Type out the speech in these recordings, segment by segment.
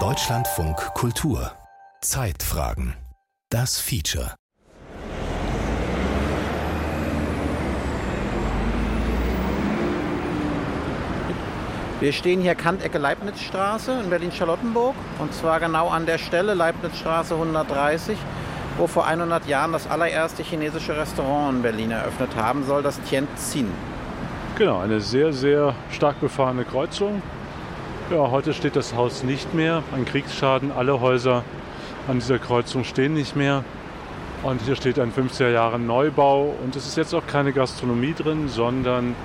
Deutschlandfunk Kultur Zeitfragen Das Feature Wir stehen hier Kantecke Leibnizstraße in Berlin-Charlottenburg und zwar genau an der Stelle Leibnizstraße 130, wo vor 100 Jahren das allererste chinesische Restaurant in Berlin eröffnet haben soll, das Tianjin. Genau, eine sehr, sehr stark befahrene Kreuzung. Ja, heute steht das Haus nicht mehr. Ein Kriegsschaden, alle Häuser an dieser Kreuzung stehen nicht mehr. Und hier steht ein 50er Jahre Neubau und es ist jetzt auch keine Gastronomie drin, sondern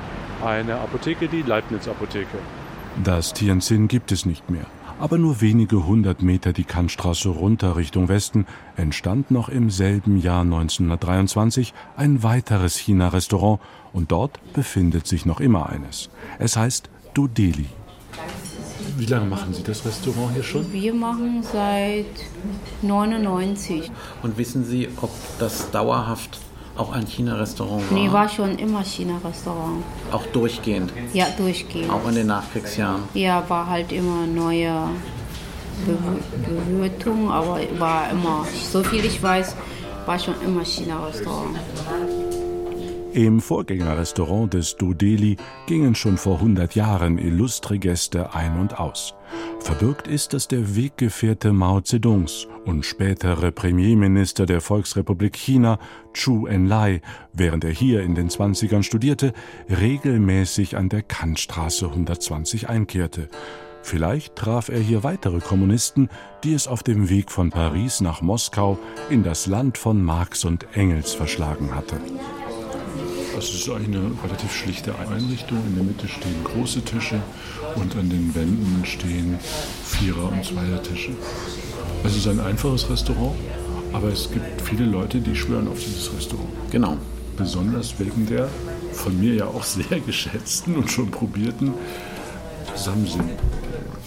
eine Apotheke, die Leibniz-Apotheke. Das Tianjin gibt es nicht mehr. Aber nur wenige hundert Meter die Kantstraße runter Richtung Westen entstand noch im selben Jahr 1923 ein weiteres China-Restaurant und dort befindet sich noch immer eines. Es heißt Dudeli. Wie lange machen Sie das Restaurant hier schon? Wir machen seit 99. Und wissen Sie, ob das dauerhaft auch ein China-Restaurant war? Nee, war schon immer China-Restaurant. Auch durchgehend? Ja, durchgehend. Auch in den Nachkriegsjahren? Ja, war halt immer neue Bewirtung, aber war immer, so viel ich weiß, war schon immer China-Restaurant. Im Vorgängerrestaurant des Dodeli gingen schon vor 100 Jahren illustre Gäste ein und aus. Verbürgt ist, dass der Weggefährte Mao Zedongs und spätere Premierminister der Volksrepublik China, Chu Enlai, während er hier in den 20ern studierte, regelmäßig an der Kantstraße 120 einkehrte. Vielleicht traf er hier weitere Kommunisten, die es auf dem Weg von Paris nach Moskau in das Land von Marx und Engels verschlagen hatte. Es ist eine relativ schlichte Einrichtung. In der Mitte stehen große Tische und an den Wänden stehen Vierer- und Zweiertische. Es ist ein einfaches Restaurant, aber es gibt viele Leute, die schwören auf dieses Restaurant. Genau. Besonders wegen der von mir ja auch sehr geschätzten und schon probierten Samsim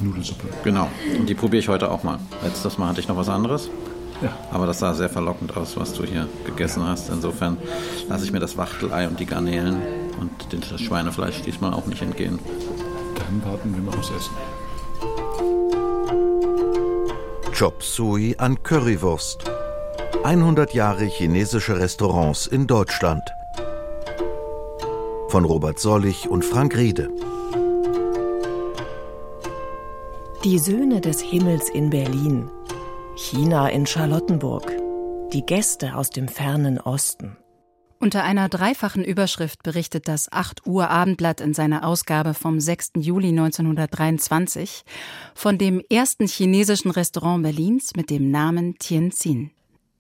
Nudelsuppe. Genau. Und die probiere ich heute auch mal. Letztes Mal hatte ich noch was anderes. Ja. Aber das sah sehr verlockend aus, was du hier gegessen hast. Insofern lasse ich mir das Wachtelei und die Garnelen und das Schweinefleisch diesmal auch nicht entgehen. Dann warten wir mal aufs Essen. Chop Suey an Currywurst. 100 Jahre chinesische Restaurants in Deutschland. Von Robert Sollich und Frank Riede. Die Söhne des Himmels in Berlin China in Charlottenburg. Die Gäste aus dem fernen Osten. Unter einer dreifachen Überschrift berichtet das 8 Uhr Abendblatt in seiner Ausgabe vom 6. Juli 1923 von dem ersten chinesischen Restaurant Berlins mit dem Namen Tianjin.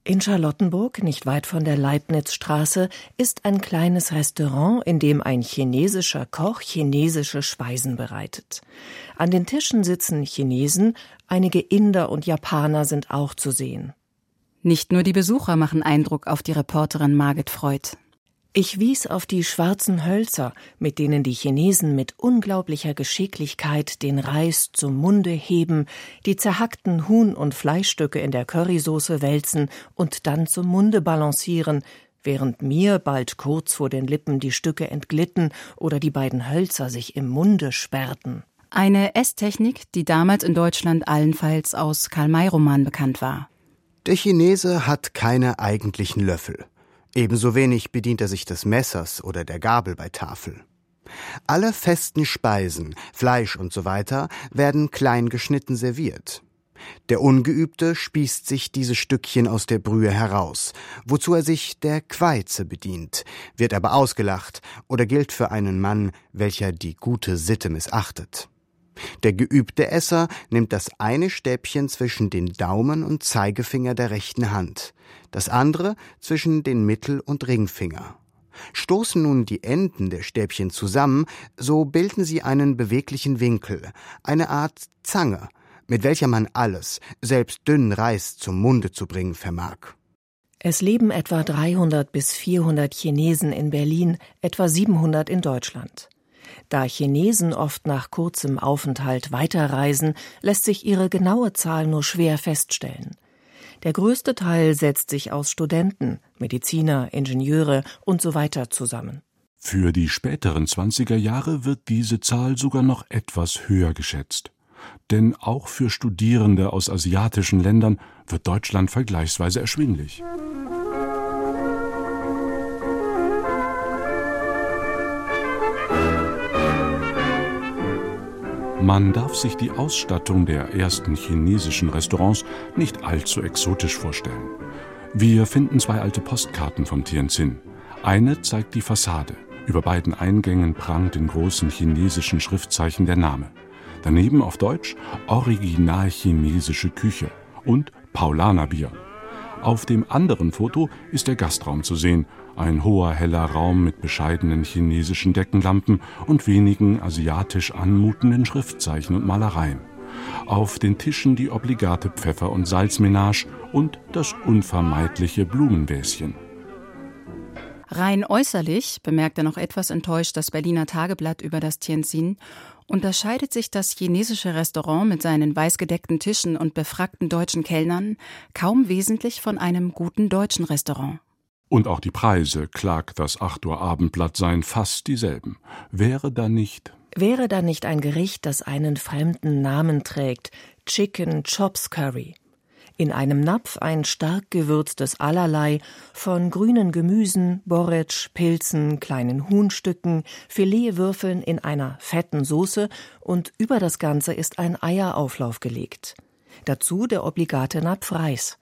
In Charlottenburg, nicht weit von der Leibnizstraße, ist ein kleines Restaurant, in dem ein chinesischer Koch chinesische Speisen bereitet. An den Tischen sitzen Chinesen, einige Inder und Japaner sind auch zu sehen. Nicht nur die Besucher machen Eindruck auf die Reporterin Margit Freud. Ich wies auf die schwarzen Hölzer, mit denen die Chinesen mit unglaublicher Geschicklichkeit den Reis zum Munde heben, die zerhackten Huhn- und Fleischstücke in der Currysoße wälzen und dann zum Munde balancieren, während mir bald kurz vor den Lippen die Stücke entglitten oder die beiden Hölzer sich im Munde sperrten. Eine Esstechnik, die damals in Deutschland allenfalls aus Karl-May-Roman bekannt war. Der Chinese hat keine eigentlichen Löffel. Ebenso wenig bedient er sich des Messers oder der Gabel bei Tafel. Alle festen Speisen, Fleisch und so weiter, werden klein geschnitten serviert. Der Ungeübte spießt sich diese Stückchen aus der Brühe heraus, wozu er sich der Quaize bedient, wird aber ausgelacht oder gilt für einen Mann, welcher die gute Sitte missachtet. Der geübte Esser nimmt das eine Stäbchen zwischen den Daumen und Zeigefinger der rechten Hand, das andere zwischen den Mittel- und Ringfinger. Stoßen nun die Enden der Stäbchen zusammen, so bilden sie einen beweglichen Winkel, eine Art Zange, mit welcher man alles, selbst dünnen Reis zum Munde zu bringen vermag. Es leben etwa 300 bis 400 Chinesen in Berlin, etwa 700 in Deutschland. Da Chinesen oft nach kurzem Aufenthalt weiterreisen, lässt sich ihre genaue Zahl nur schwer feststellen. Der größte Teil setzt sich aus Studenten, Mediziner, Ingenieure und so weiter zusammen. Für die späteren 20er Jahre wird diese Zahl sogar noch etwas höher geschätzt. Denn auch für Studierende aus asiatischen Ländern wird Deutschland vergleichsweise erschwinglich. Man darf sich die Ausstattung der ersten chinesischen Restaurants nicht allzu exotisch vorstellen. Wir finden zwei alte Postkarten vom Tianjin. Eine zeigt die Fassade. Über beiden Eingängen prangt in großen chinesischen Schriftzeichen der Name. Daneben auf Deutsch Original chinesische Küche und Paulanerbier. Auf dem anderen Foto ist der Gastraum zu sehen, ein hoher heller Raum mit bescheidenen chinesischen Deckenlampen und wenigen asiatisch anmutenden Schriftzeichen und Malereien. Auf den Tischen die obligate Pfeffer- und Salzmenage und das unvermeidliche Blumenväschen. Rein äußerlich, bemerkt er noch etwas enttäuscht das Berliner Tageblatt über das Tianjin, unterscheidet sich das chinesische Restaurant mit seinen weißgedeckten Tischen und befragten deutschen Kellnern kaum wesentlich von einem guten deutschen Restaurant. Und auch die Preise, klagt das 8 Uhr Abendblatt, seien fast dieselben. Wäre da nicht. Wäre da nicht ein Gericht, das einen fremden Namen trägt, Chicken Chops Curry. In einem Napf ein stark gewürztes Allerlei von grünen Gemüsen, Borretsch, Pilzen, kleinen Huhnstücken, Filetwürfeln in einer fetten Soße und über das Ganze ist ein Eierauflauf gelegt. Dazu der obligate Napf Reis.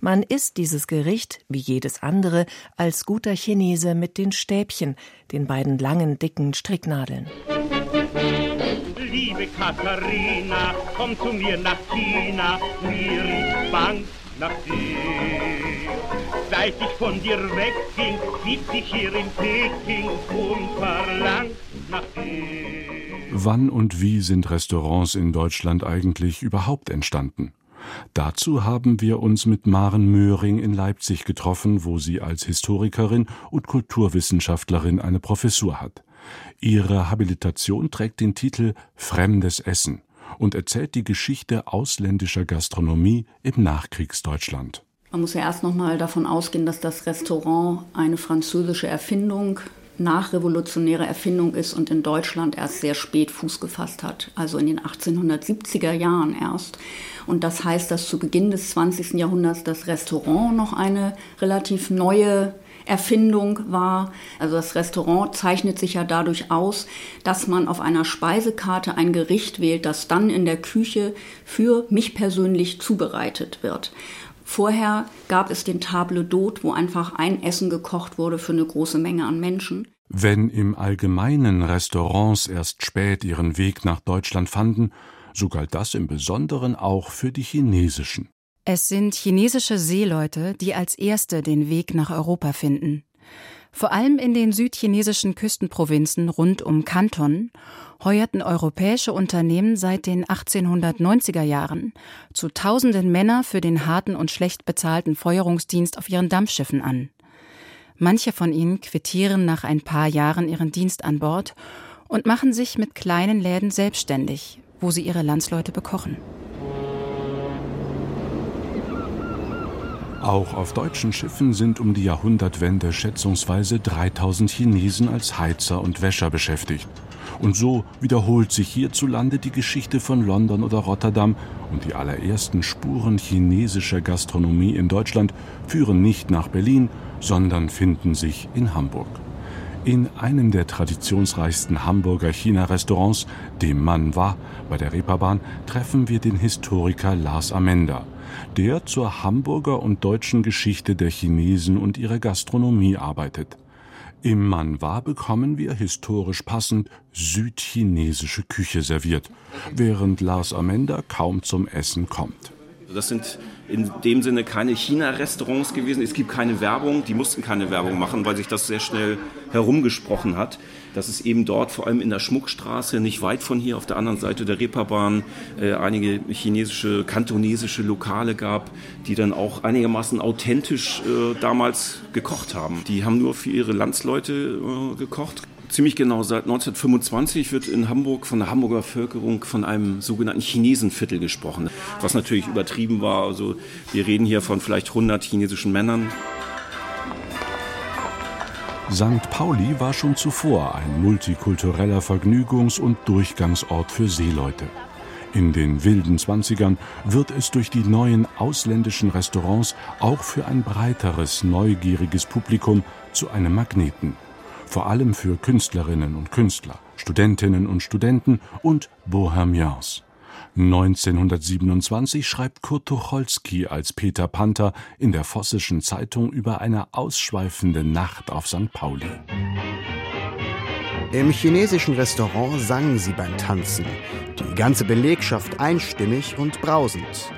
Man isst dieses Gericht, wie jedes andere, als guter Chinese mit den Stäbchen, den beiden langen, dicken Stricknadeln. Liebe Katharina, komm zu mir nach China, mir ist bang nach dir. Seit ich von dir wegging, sitz ich hier in Peking und verlang nach dir. Wann und wie sind Restaurants in Deutschland eigentlich überhaupt entstanden? Dazu haben wir uns mit Maren Möhring in Leipzig getroffen, wo sie als Historikerin und Kulturwissenschaftlerin eine Professur hat. Ihre Habilitation trägt den Titel Fremdes Essen und erzählt die Geschichte ausländischer Gastronomie im Nachkriegsdeutschland. Man muss ja erst noch mal davon ausgehen, dass das Restaurant eine französische Erfindung nachrevolutionäre Erfindung ist und in Deutschland erst sehr spät Fuß gefasst hat, also in den 1870er Jahren erst. Und das heißt, dass zu Beginn des 20. Jahrhunderts das Restaurant noch eine relativ neue Erfindung war. Also das Restaurant zeichnet sich ja dadurch aus, dass man auf einer Speisekarte ein Gericht wählt, das dann in der Küche für mich persönlich zubereitet wird. Vorher gab es den Table d'Hôte, wo einfach ein Essen gekocht wurde für eine große Menge an Menschen. Wenn im Allgemeinen Restaurants erst spät ihren Weg nach Deutschland fanden, so galt das im Besonderen auch für die chinesischen. Es sind chinesische Seeleute, die als erste den Weg nach Europa finden. Vor allem in den südchinesischen Küstenprovinzen rund um Kanton heuerten europäische Unternehmen seit den 1890er Jahren zu Tausenden Männer für den harten und schlecht bezahlten Feuerungsdienst auf ihren Dampfschiffen an. Manche von ihnen quittieren nach ein paar Jahren ihren Dienst an Bord und machen sich mit kleinen Läden selbstständig, wo sie ihre Landsleute bekochen. Auch auf deutschen Schiffen sind um die Jahrhundertwende schätzungsweise 3000 Chinesen als Heizer und Wäscher beschäftigt. Und so wiederholt sich hierzulande die Geschichte von London oder Rotterdam und die allerersten Spuren chinesischer Gastronomie in Deutschland führen nicht nach Berlin, sondern finden sich in Hamburg. In einem der traditionsreichsten Hamburger China-Restaurants, dem Mann war, bei der Reeperbahn, treffen wir den Historiker Lars Amender, der zur Hamburger und deutschen Geschichte der Chinesen und ihrer Gastronomie arbeitet. Im Manwa bekommen wir historisch passend südchinesische Küche serviert, während Lars Amender kaum zum Essen kommt. Das sind in dem Sinne keine China-Restaurants gewesen. Es gibt keine Werbung, die mussten keine Werbung machen, weil sich das sehr schnell herumgesprochen hat, dass es eben dort, vor allem in der Schmuckstraße, nicht weit von hier auf der anderen Seite der Reeperbahn, äh, einige chinesische, kantonesische Lokale gab, die dann auch einigermaßen authentisch äh, damals gekocht haben. Die haben nur für ihre Landsleute äh, gekocht, ziemlich genau seit 1925 wird in Hamburg von der Hamburger Bevölkerung von einem sogenannten Chinesenviertel gesprochen, was natürlich übertrieben war. Also wir reden hier von vielleicht 100 chinesischen Männern. St. Pauli war schon zuvor ein multikultureller Vergnügungs- und Durchgangsort für Seeleute. In den wilden Zwanzigern wird es durch die neuen ausländischen Restaurants auch für ein breiteres, neugieriges Publikum zu einem Magneten. Vor allem für Künstlerinnen und Künstler, Studentinnen und Studenten und Bohemians. 1927 schreibt Kurt Tucholsky als Peter Panther in der Vossischen Zeitung über eine ausschweifende Nacht auf St. Pauli. Im chinesischen Restaurant sangen sie beim Tanzen, die ganze Belegschaft einstimmig und brausend.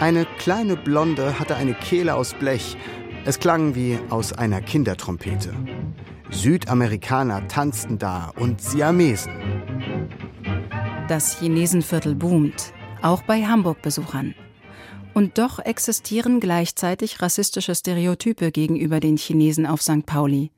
Eine kleine Blonde hatte eine Kehle aus Blech. Es klang wie aus einer Kindertrompete. Südamerikaner tanzten da und Siamesen. Das Chinesenviertel boomt, auch bei Hamburg-Besuchern. Und doch existieren gleichzeitig rassistische Stereotype gegenüber den Chinesen auf St. Pauli.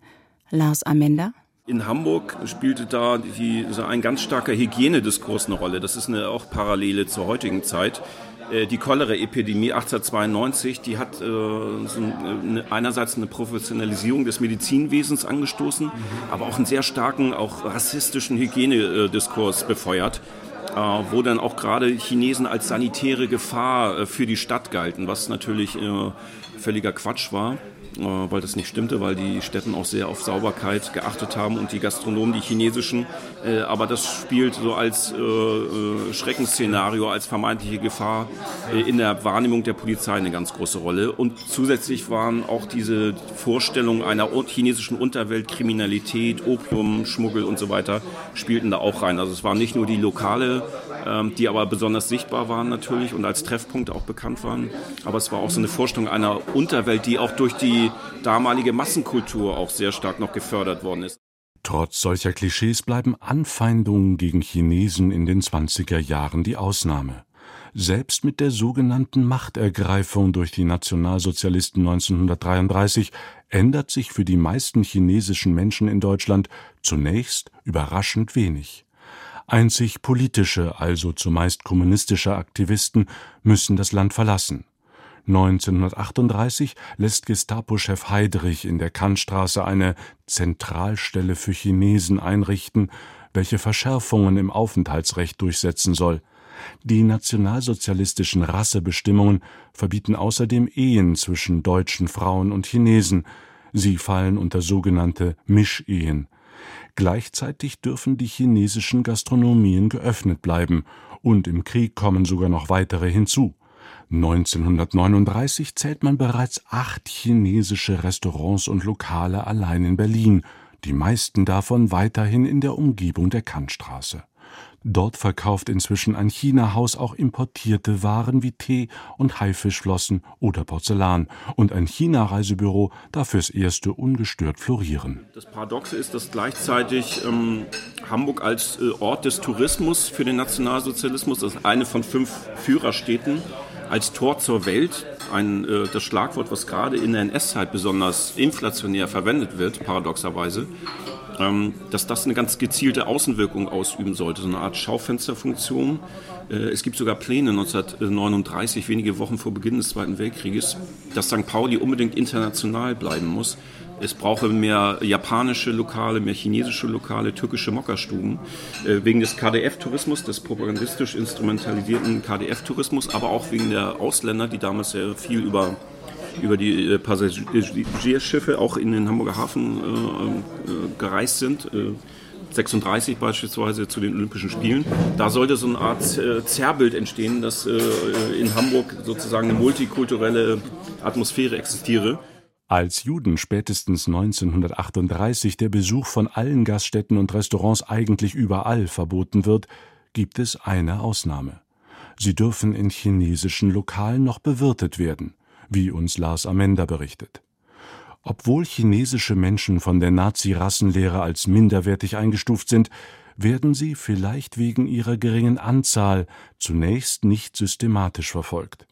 Lars Amender? In Hamburg spielte da die, so ein ganz starker Hygienediskurs eine Rolle. Das ist eine auch Parallele zur heutigen Zeit. Äh, die Cholera-Epidemie 1892, die hat äh, so eine, einerseits eine Professionalisierung des Medizinwesens angestoßen, aber auch einen sehr starken, auch rassistischen Hygienediskurs befeuert. Äh, wo dann auch gerade Chinesen als sanitäre Gefahr äh, für die Stadt galten, was natürlich äh, völliger Quatsch war. Äh, weil das nicht stimmte, weil die Städten auch sehr auf Sauberkeit geachtet haben und die Gastronomen, die chinesischen. Äh, aber das spielt so als äh, Schreckensszenario, als vermeintliche Gefahr in der Wahrnehmung der Polizei eine ganz große Rolle. Und zusätzlich waren auch diese Vorstellungen einer chinesischen Unterwelt, Kriminalität, Opium, Schmuggel und so weiter, spielten da auch rein. Also es war nicht nur die lokale, die aber besonders sichtbar waren natürlich und als Treffpunkt auch bekannt waren, aber es war auch so eine Vorstellung einer Unterwelt, die auch durch die damalige Massenkultur auch sehr stark noch gefördert worden ist. Trotz solcher Klischees bleiben Anfeindungen gegen Chinesen in den 20er Jahren die Ausnahme. Selbst mit der sogenannten Machtergreifung durch die Nationalsozialisten 1933 ändert sich für die meisten chinesischen Menschen in Deutschland zunächst überraschend wenig. Einzig politische, also zumeist kommunistische Aktivisten müssen das Land verlassen. 1938 lässt Gestapo-Chef Heydrich in der Kantstraße eine Zentralstelle für Chinesen einrichten, welche Verschärfungen im Aufenthaltsrecht durchsetzen soll. Die nationalsozialistischen Rassebestimmungen verbieten außerdem Ehen zwischen deutschen Frauen und Chinesen. Sie fallen unter sogenannte Mischehen. Gleichzeitig dürfen die chinesischen Gastronomien geöffnet bleiben, und im Krieg kommen sogar noch weitere hinzu. 1939 zählt man bereits acht chinesische Restaurants und Lokale allein in Berlin, die meisten davon weiterhin in der Umgebung der Kantstraße. Dort verkauft inzwischen ein China-Haus auch importierte Waren wie Tee und Haifischflossen oder Porzellan und ein China-Reisebüro darf fürs Erste ungestört florieren. Das Paradoxe ist, dass gleichzeitig ähm, Hamburg als äh, Ort des Tourismus für den Nationalsozialismus, das ist eine von fünf Führerstädten, als Tor zur Welt, ein, äh, das Schlagwort, was gerade in der NS-Zeit besonders inflationär verwendet wird, paradoxerweise, dass das eine ganz gezielte Außenwirkung ausüben sollte, so eine Art Schaufensterfunktion. Äh, es gibt sogar Pläne 1939, wenige Wochen vor Beginn des Zweiten Weltkrieges, dass St. Pauli unbedingt international bleiben muss. Es brauche mehr japanische Lokale, mehr chinesische Lokale, türkische Mokkastuben. Äh, wegen des KDF-Tourismus, des propagandistisch instrumentalisierten KDF-Tourismus, aber auch wegen der Ausländer, die damals sehr viel über über die äh, Passagierschiffe auch in den Hamburger Hafen äh, gereist sind. 36 beispielsweise zu den Olympischen Spielen. Da sollte so eine Art Zerrbild entstehen, dass in Hamburg sozusagen eine multikulturelle Atmosphäre existiere. Als Juden spätestens 1938 der Besuch von allen Gaststätten und Restaurants eigentlich überall verboten wird, gibt es eine Ausnahme. Sie dürfen in chinesischen Lokalen noch bewirtet werden wie uns Lars Amender berichtet. Obwohl chinesische Menschen von der Nazi-Rassenlehre als minderwertig eingestuft sind, werden sie vielleicht wegen ihrer geringen Anzahl zunächst nicht systematisch verfolgt.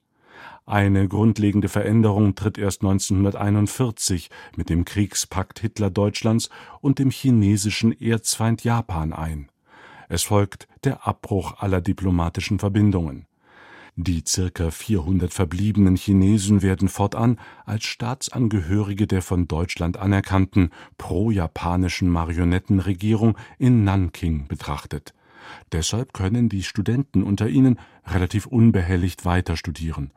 Eine grundlegende Veränderung tritt erst 1941 mit dem Kriegspakt Hitler-Deutschlands und dem chinesischen Erzfeind Japan ein. Es folgt der Abbruch aller diplomatischen Verbindungen. Die circa 400 verbliebenen Chinesen werden fortan als Staatsangehörige der von Deutschland anerkannten pro-japanischen Marionettenregierung in Nanking betrachtet. Deshalb können die Studenten unter ihnen relativ unbehelligt weiter studieren.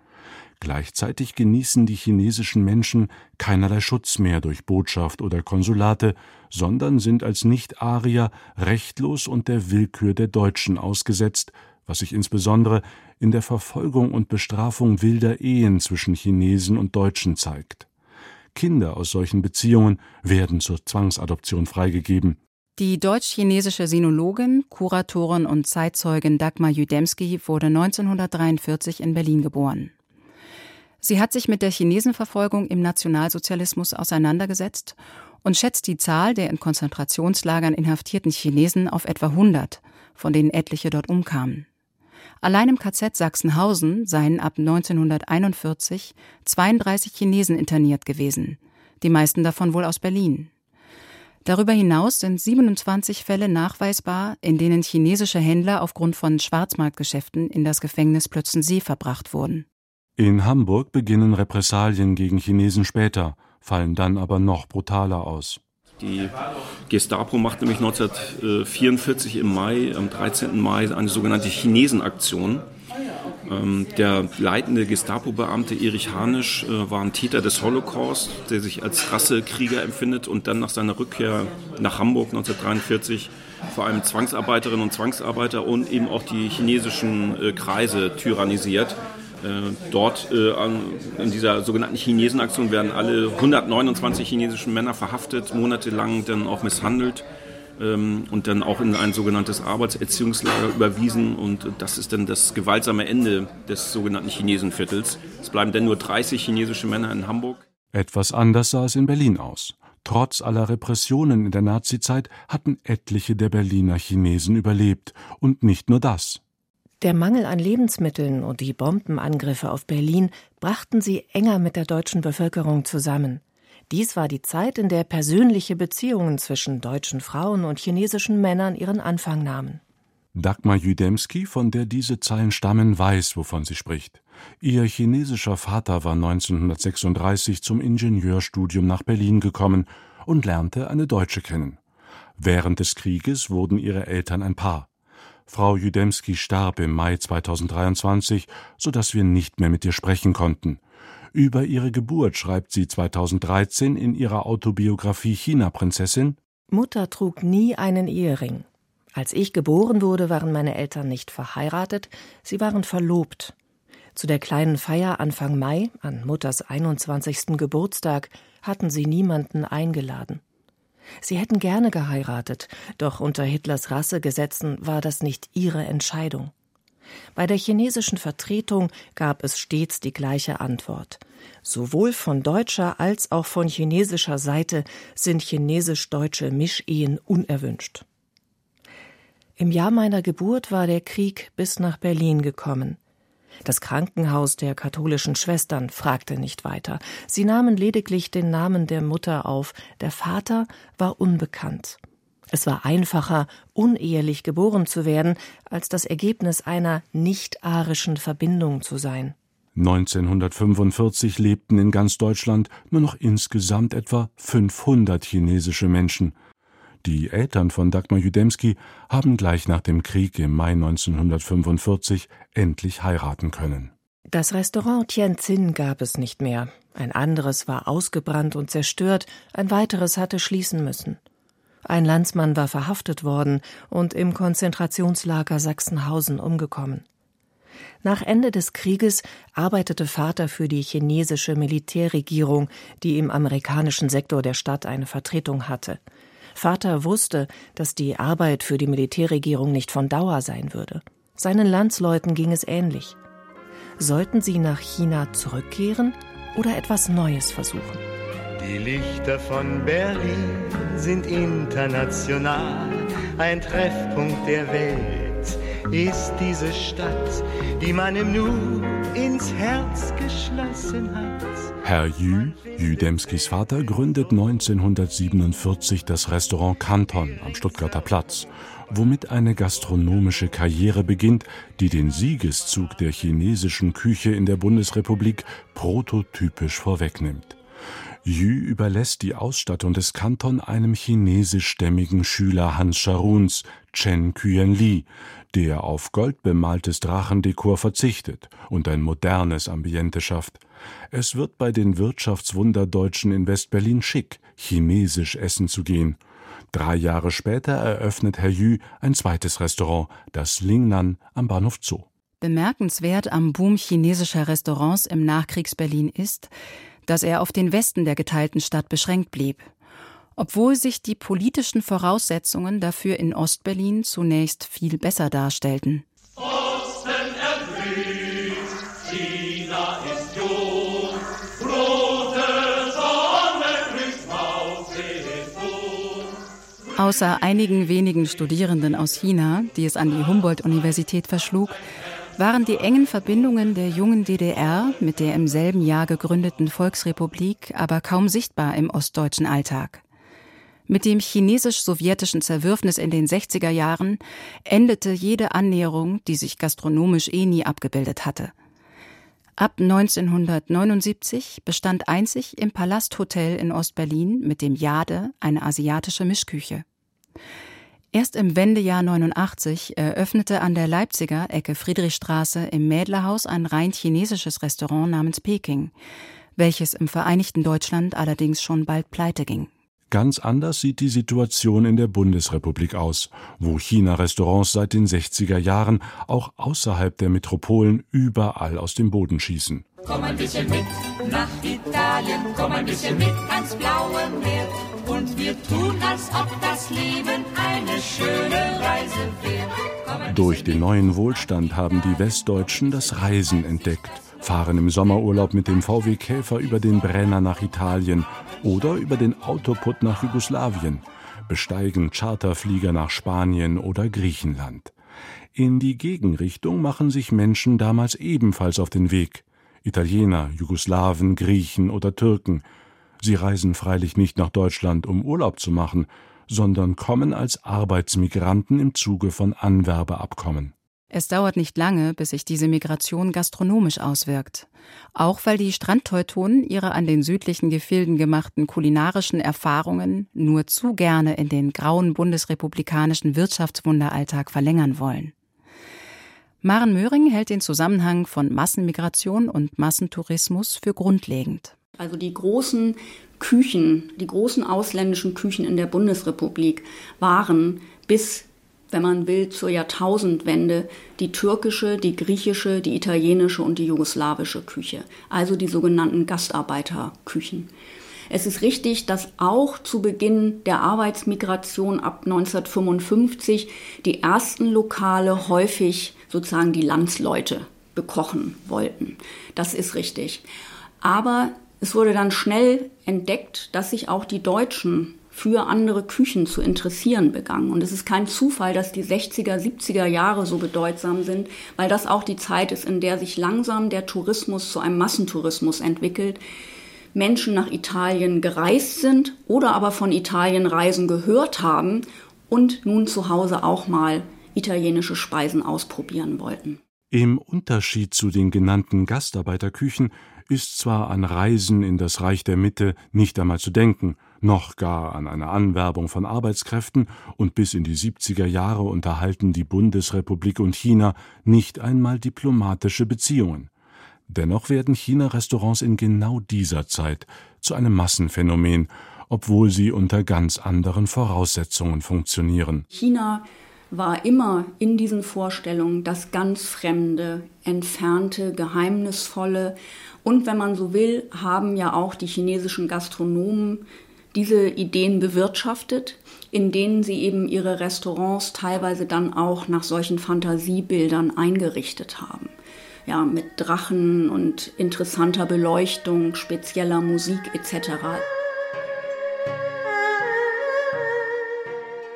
Gleichzeitig genießen die chinesischen Menschen keinerlei Schutz mehr durch Botschaft oder Konsulate, sondern sind als Nicht-Arier rechtlos und der Willkür der Deutschen ausgesetzt, was sich insbesondere in der Verfolgung und Bestrafung wilder Ehen zwischen Chinesen und Deutschen zeigt. Kinder aus solchen Beziehungen werden zur Zwangsadoption freigegeben. Die deutsch-chinesische Sinologin, Kuratorin und Zeitzeugin Dagmar Jüdemski wurde 1943 in Berlin geboren. Sie hat sich mit der Chinesenverfolgung im Nationalsozialismus auseinandergesetzt und schätzt die Zahl der in Konzentrationslagern inhaftierten Chinesen auf etwa 100, von denen etliche dort umkamen. Allein im KZ Sachsenhausen seien ab 1941 32 Chinesen interniert gewesen, die meisten davon wohl aus Berlin. Darüber hinaus sind 27 Fälle nachweisbar, in denen chinesische Händler aufgrund von Schwarzmarktgeschäften in das Gefängnis Plötzensee verbracht wurden. In Hamburg beginnen Repressalien gegen Chinesen später, fallen dann aber noch brutaler aus. Die Gestapo macht nämlich 1944 im Mai, am 13. Mai, eine sogenannte Chinesenaktion. Ähm, der leitende Gestapo-Beamte Erich Hanisch äh, war ein Täter des Holocaust, der sich als Rassekrieger empfindet und dann nach seiner Rückkehr nach Hamburg 1943 vor allem Zwangsarbeiterinnen und Zwangsarbeiter und eben auch die chinesischen äh, Kreise tyrannisiert. Äh, dort äh, in dieser sogenannten Chinesenaktion werden alle 129 chinesischen Männer verhaftet, monatelang dann auch misshandelt ähm, und dann auch in ein sogenanntes Arbeitserziehungslager überwiesen. Und das ist dann das gewaltsame Ende des sogenannten Chinesenviertels. Es bleiben dann nur 30 chinesische Männer in Hamburg. Etwas anders sah es in Berlin aus. Trotz aller Repressionen in der Nazizeit hatten etliche der Berliner Chinesen überlebt. Und nicht nur das. Der Mangel an Lebensmitteln und die Bombenangriffe auf Berlin brachten sie enger mit der deutschen Bevölkerung zusammen. Dies war die Zeit, in der persönliche Beziehungen zwischen deutschen Frauen und chinesischen Männern ihren Anfang nahmen. Dagmar Jüdemski, von der diese Zeilen stammen, weiß, wovon sie spricht. Ihr chinesischer Vater war 1936 zum Ingenieurstudium nach Berlin gekommen und lernte eine Deutsche kennen. Während des Krieges wurden ihre Eltern ein Paar. Frau Judemski starb im Mai 2023, so dass wir nicht mehr mit ihr sprechen konnten. Über ihre Geburt schreibt sie 2013 in ihrer Autobiografie China-Prinzessin Mutter trug nie einen Ehering. Als ich geboren wurde, waren meine Eltern nicht verheiratet, sie waren verlobt. Zu der kleinen Feier Anfang Mai, an Mutters 21. Geburtstag, hatten sie niemanden eingeladen. Sie hätten gerne geheiratet, doch unter Hitlers Rassegesetzen war das nicht ihre Entscheidung. Bei der chinesischen Vertretung gab es stets die gleiche Antwort. Sowohl von deutscher als auch von chinesischer Seite sind chinesisch-deutsche Mischehen unerwünscht. Im Jahr meiner Geburt war der Krieg bis nach Berlin gekommen. Das Krankenhaus der katholischen Schwestern fragte nicht weiter. Sie nahmen lediglich den Namen der Mutter auf. Der Vater war unbekannt. Es war einfacher, unehelich geboren zu werden, als das Ergebnis einer nicht-arischen Verbindung zu sein. 1945 lebten in ganz Deutschland nur noch insgesamt etwa 500 chinesische Menschen. Die Eltern von Dagmar Judemski haben gleich nach dem Krieg im Mai 1945 endlich heiraten können. Das Restaurant Tianjin gab es nicht mehr. Ein anderes war ausgebrannt und zerstört, ein weiteres hatte schließen müssen. Ein Landsmann war verhaftet worden und im Konzentrationslager Sachsenhausen umgekommen. Nach Ende des Krieges arbeitete Vater für die chinesische Militärregierung, die im amerikanischen Sektor der Stadt eine Vertretung hatte. Vater wusste, dass die Arbeit für die Militärregierung nicht von Dauer sein würde. Seinen Landsleuten ging es ähnlich. Sollten sie nach China zurückkehren oder etwas Neues versuchen? Die Lichter von Berlin sind international, ein Treffpunkt der Welt ist diese Stadt, die meinem Nu ins Herz geschlossen hat. Herr Jü, Demskis Vater, gründet 1947 das Restaurant Kanton am Stuttgarter Platz, womit eine gastronomische Karriere beginnt, die den Siegeszug der chinesischen Küche in der Bundesrepublik prototypisch vorwegnimmt. Yu überlässt die Ausstattung des Kanton einem chinesischstämmigen Schüler Hans Charuns, Chen Li, der auf goldbemaltes Drachendekor verzichtet und ein modernes Ambiente schafft. Es wird bei den Wirtschaftswunderdeutschen in Westberlin schick, chinesisch essen zu gehen. Drei Jahre später eröffnet Herr Yu ein zweites Restaurant, das Lingnan am Bahnhof Zoo. Bemerkenswert am Boom chinesischer Restaurants im Nachkriegsberlin ist, dass er auf den Westen der geteilten Stadt beschränkt blieb, obwohl sich die politischen Voraussetzungen dafür in Ostberlin zunächst viel besser darstellten. Außer einigen wenigen Studierenden aus China, die es an die Humboldt-Universität verschlug, waren die engen Verbindungen der jungen DDR mit der im selben Jahr gegründeten Volksrepublik aber kaum sichtbar im ostdeutschen Alltag. Mit dem chinesisch-sowjetischen Zerwürfnis in den 60er Jahren endete jede Annäherung, die sich gastronomisch eh nie abgebildet hatte. Ab 1979 bestand einzig im Palasthotel in Ostberlin mit dem Jade eine asiatische Mischküche. Erst im Wendejahr 89 eröffnete an der Leipziger Ecke Friedrichstraße im Mädlerhaus ein rein chinesisches Restaurant namens Peking, welches im Vereinigten Deutschland allerdings schon bald pleite ging. Ganz anders sieht die Situation in der Bundesrepublik aus, wo China-Restaurants seit den 60er Jahren auch außerhalb der Metropolen überall aus dem Boden schießen. Komm ein bisschen mit nach Italien, komm ein bisschen mit ans blaue Meer. Und wir tun, als ob das Leben eine schöne Reise wäre. Durch den neuen Wohlstand haben die Westdeutschen das Reisen entdeckt, fahren im Sommerurlaub mit dem VW Käfer über den Brenner nach Italien oder über den Autoput nach Jugoslawien, besteigen Charterflieger nach Spanien oder Griechenland. In die Gegenrichtung machen sich Menschen damals ebenfalls auf den Weg. Italiener, Jugoslawen, Griechen oder Türken. Sie reisen freilich nicht nach Deutschland, um Urlaub zu machen, sondern kommen als Arbeitsmigranten im Zuge von Anwerbeabkommen. Es dauert nicht lange, bis sich diese Migration gastronomisch auswirkt. Auch weil die Strandteutonen ihre an den südlichen Gefilden gemachten kulinarischen Erfahrungen nur zu gerne in den grauen bundesrepublikanischen Wirtschaftswunderalltag verlängern wollen. Maren Möhring hält den Zusammenhang von Massenmigration und Massentourismus für grundlegend. Also die großen Küchen, die großen ausländischen Küchen in der Bundesrepublik waren bis, wenn man will, zur Jahrtausendwende die türkische, die griechische, die italienische und die jugoslawische Küche, also die sogenannten Gastarbeiterküchen. Es ist richtig, dass auch zu Beginn der Arbeitsmigration ab 1955 die ersten Lokale häufig sozusagen die Landsleute bekochen wollten. Das ist richtig. Aber es wurde dann schnell entdeckt, dass sich auch die Deutschen für andere Küchen zu interessieren begannen. Und es ist kein Zufall, dass die 60er, 70er Jahre so bedeutsam sind, weil das auch die Zeit ist, in der sich langsam der Tourismus zu einem Massentourismus entwickelt. Menschen nach Italien gereist sind oder aber von Italien Reisen gehört haben und nun zu Hause auch mal italienische Speisen ausprobieren wollten. Im Unterschied zu den genannten Gastarbeiterküchen ist zwar an Reisen in das Reich der Mitte nicht einmal zu denken, noch gar an eine Anwerbung von Arbeitskräften, und bis in die 70er Jahre unterhalten die Bundesrepublik und China nicht einmal diplomatische Beziehungen. Dennoch werden China-Restaurants in genau dieser Zeit zu einem Massenphänomen, obwohl sie unter ganz anderen Voraussetzungen funktionieren. China war immer in diesen Vorstellungen das ganz Fremde, Entfernte, Geheimnisvolle. Und wenn man so will, haben ja auch die chinesischen Gastronomen diese Ideen bewirtschaftet, in denen sie eben ihre Restaurants teilweise dann auch nach solchen Fantasiebildern eingerichtet haben. Ja, mit Drachen und interessanter Beleuchtung, spezieller Musik etc.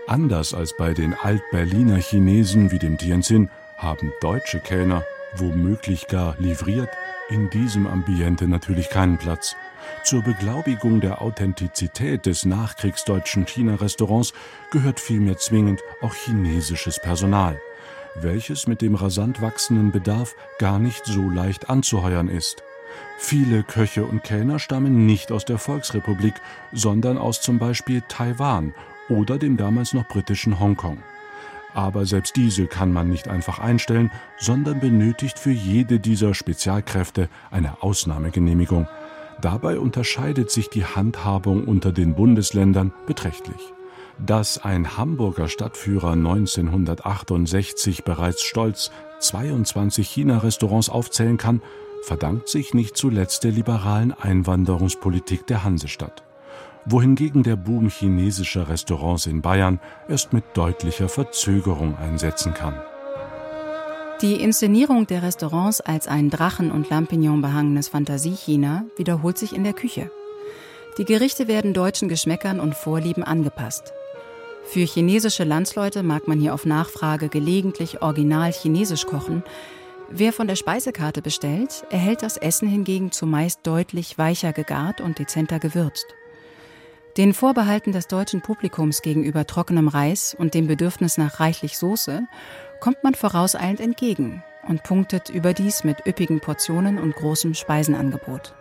Anders als bei den Alt-Berliner Chinesen wie dem Tianjin haben deutsche Kellner, womöglich gar livriert, in diesem Ambiente natürlich keinen Platz. Zur Beglaubigung der Authentizität des nachkriegsdeutschen China-Restaurants gehört vielmehr zwingend auch chinesisches Personal, welches mit dem rasant wachsenden Bedarf gar nicht so leicht anzuheuern ist. Viele Köche und Kellner stammen nicht aus der Volksrepublik, sondern aus zum Beispiel Taiwan oder dem damals noch britischen Hongkong. Aber selbst diese kann man nicht einfach einstellen, sondern benötigt für jede dieser Spezialkräfte eine Ausnahmegenehmigung. Dabei unterscheidet sich die Handhabung unter den Bundesländern beträchtlich. Dass ein Hamburger Stadtführer 1968 bereits stolz 22 China-Restaurants aufzählen kann, verdankt sich nicht zuletzt der liberalen Einwanderungspolitik der Hansestadt wohingegen der Boom chinesischer Restaurants in Bayern erst mit deutlicher Verzögerung einsetzen kann. Die Inszenierung der Restaurants als ein Drachen- und Lampignon behangenes Fantasie-China wiederholt sich in der Küche. Die Gerichte werden deutschen Geschmäckern und Vorlieben angepasst. Für chinesische Landsleute mag man hier auf Nachfrage gelegentlich original chinesisch kochen. Wer von der Speisekarte bestellt, erhält das Essen hingegen zumeist deutlich weicher gegart und dezenter gewürzt. Den Vorbehalten des deutschen Publikums gegenüber trockenem Reis und dem Bedürfnis nach reichlich Soße kommt man vorauseilend entgegen und punktet überdies mit üppigen Portionen und großem Speisenangebot.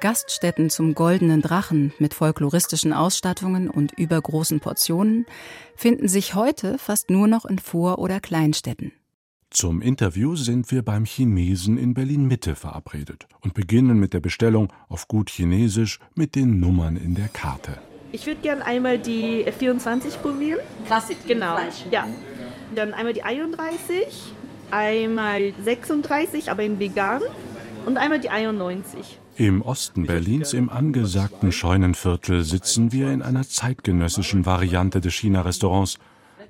Gaststätten zum Goldenen Drachen mit folkloristischen Ausstattungen und übergroßen Portionen finden sich heute fast nur noch in Vor- oder Kleinstädten. Zum Interview sind wir beim Chinesen in Berlin Mitte verabredet und beginnen mit der Bestellung auf gut Chinesisch mit den Nummern in der Karte. Ich würde gerne einmal die 24 probieren. Klassik. Genau. Ja. Dann einmal die 31, einmal 36, aber in vegan und einmal die 91. Im Osten Berlins, im angesagten Scheunenviertel, sitzen wir in einer zeitgenössischen Variante des China-Restaurants.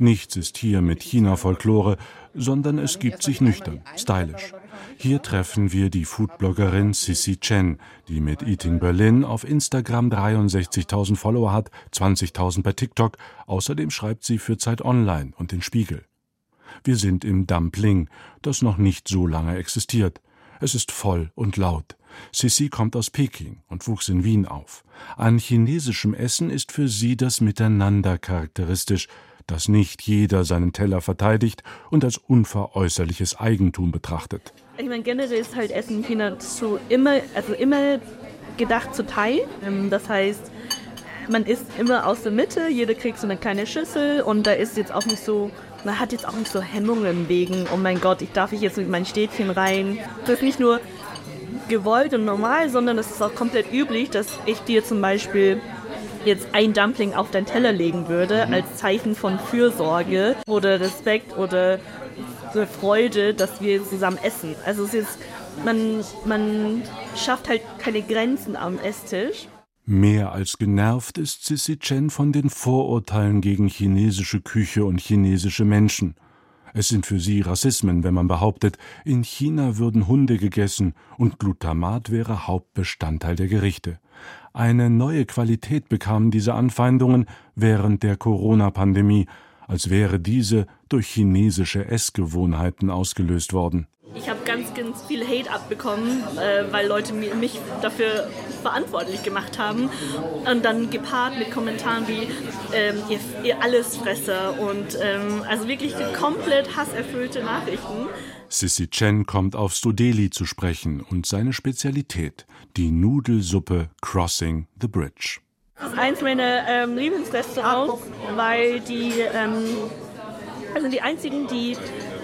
Nichts ist hier mit China-Folklore, sondern es gibt sich nüchtern, stylisch. Hier treffen wir die Foodbloggerin Sissy Chen, die mit Eating Berlin auf Instagram 63.000 Follower hat, 20.000 bei TikTok. Außerdem schreibt sie für Zeit Online und den Spiegel. Wir sind im Dumpling, das noch nicht so lange existiert. Es ist voll und laut. Sissy kommt aus Peking und wuchs in Wien auf. An chinesischem Essen ist für sie das Miteinander charakteristisch, dass nicht jeder seinen Teller verteidigt und als unveräußerliches Eigentum betrachtet. Ich meine, generell ist halt Essen China zu immer, also immer gedacht zu teilen. Ähm, das heißt, man isst immer aus der Mitte, jeder kriegt so eine kleine Schüssel und da ist jetzt auch nicht so, man hat jetzt auch nicht so Hemmungen wegen, oh mein Gott, ich darf ich jetzt mit meinem Städtchen rein. Das ist nicht nur gewollt und normal, sondern es ist auch komplett üblich, dass ich dir zum Beispiel jetzt ein Dumpling auf deinen Teller legen würde, mhm. als Zeichen von Fürsorge oder Respekt oder Freude, dass wir zusammen essen. Also es ist, man, man schafft halt keine Grenzen am Esstisch. Mehr als genervt ist Sissy Chen von den Vorurteilen gegen chinesische Küche und chinesische Menschen. Es sind für sie Rassismen, wenn man behauptet, in China würden Hunde gegessen und Glutamat wäre Hauptbestandteil der Gerichte. Eine neue Qualität bekamen diese Anfeindungen während der Corona-Pandemie, als wäre diese durch chinesische Essgewohnheiten ausgelöst worden. Ich habe ganz, ganz viel Hate abbekommen, äh, weil Leute mich dafür verantwortlich gemacht haben. Und dann gepaart mit Kommentaren wie ähm, ihr, ihr Allesfresser und ähm, also wirklich komplett hasserfüllte Nachrichten. Sissy Chen kommt auf Stodeli zu sprechen und seine Spezialität, die Nudelsuppe Crossing the Bridge. Das ist eins meiner ähm, Lieblingsrestaurants, weil die ähm, also die einzigen, die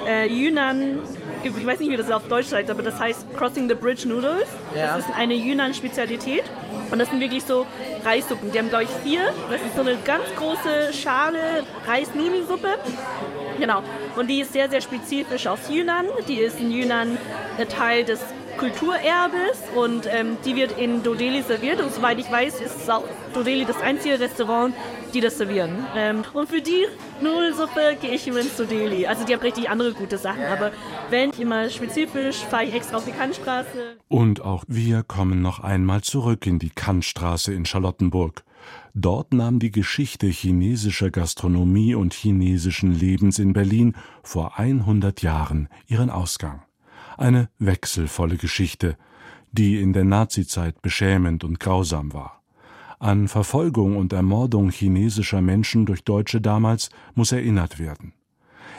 äh, Yunnan, ich weiß nicht, wie das auf Deutsch heißt, aber das heißt Crossing the Bridge Noodles. Ja. Das ist eine Yunnan-Spezialität. Und das sind wirklich so Reissuppen. Die haben, glaube ich, vier. Das ist so eine ganz große Schale Reisnudelsuppe. Genau. Und die ist sehr, sehr spezifisch aus Yunnan. Die ist in Yunnan Teil des Kulturerbes und ähm, die wird in Dodeli serviert und soweit ich weiß, ist Dodeli das einzige Restaurant, die das servieren. Ähm, und für die Nudelsuppe gehe ich immer ins Dodeli. Also die haben richtig andere gute Sachen, aber wenn ich immer spezifisch, fahre ich extra auf die Kantstraße. Und auch wir kommen noch einmal zurück in die Kantstraße in Charlottenburg. Dort nahm die Geschichte chinesischer Gastronomie und chinesischen Lebens in Berlin vor 100 Jahren ihren Ausgang. Eine wechselvolle Geschichte, die in der Nazizeit beschämend und grausam war. An Verfolgung und Ermordung chinesischer Menschen durch Deutsche damals muss erinnert werden.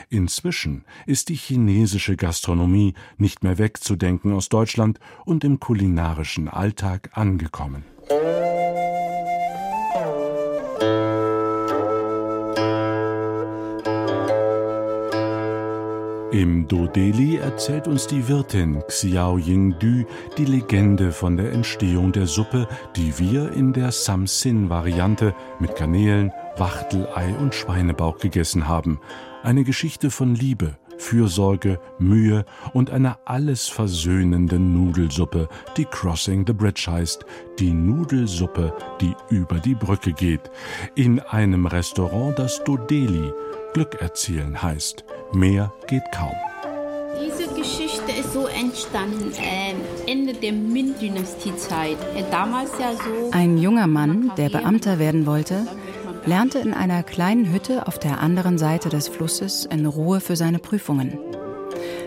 Inzwischen ist die chinesische Gastronomie nicht mehr wegzudenken aus Deutschland und im kulinarischen Alltag angekommen. Im Dodeli erzählt uns die Wirtin Xiao Yingdu die Legende von der Entstehung der Suppe, die wir in der Samsin-Variante mit Garnelen, Wachtelei und Schweinebauch gegessen haben. Eine Geschichte von Liebe, Fürsorge, Mühe und einer alles versöhnenden Nudelsuppe, die Crossing the Bridge heißt, die Nudelsuppe, die über die Brücke geht, in einem Restaurant, das Dodeli Glück erzielen heißt. Mehr geht kaum. Diese Geschichte ist so entstanden äh, Ende der Ming-Dynastiezeit. Äh, damals ja so. Ein junger Mann, der Beamter werden wollte, lernte in einer kleinen Hütte auf der anderen Seite des Flusses in Ruhe für seine Prüfungen.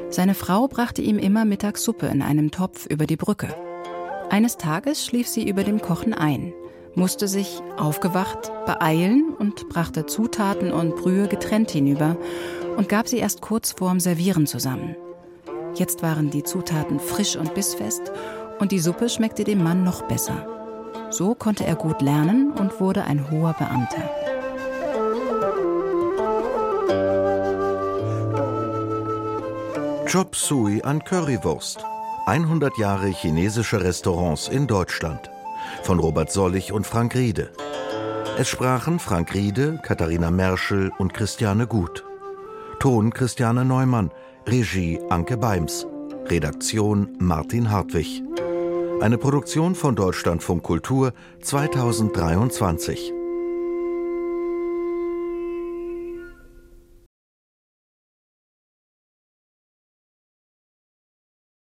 Seine Frau brachte ihm immer Mittagssuppe in einem Topf über die Brücke. Eines Tages schlief sie über dem Kochen ein, musste sich, aufgewacht, beeilen und brachte Zutaten und Brühe getrennt hinüber und gab sie erst kurz vorm Servieren zusammen. Jetzt waren die Zutaten frisch und bissfest und die Suppe schmeckte dem Mann noch besser. So konnte er gut lernen und wurde ein hoher Beamter. Chop Suey an Currywurst. 100 Jahre chinesische Restaurants in Deutschland. Von Robert Sollich und Frank Riede. Es sprachen Frank Riede, Katharina Merschel und Christiane Gut. Ton Christiane Neumann, Regie Anke Beims, Redaktion Martin Hartwig. Eine Produktion von Deutschlandfunk Kultur 2023.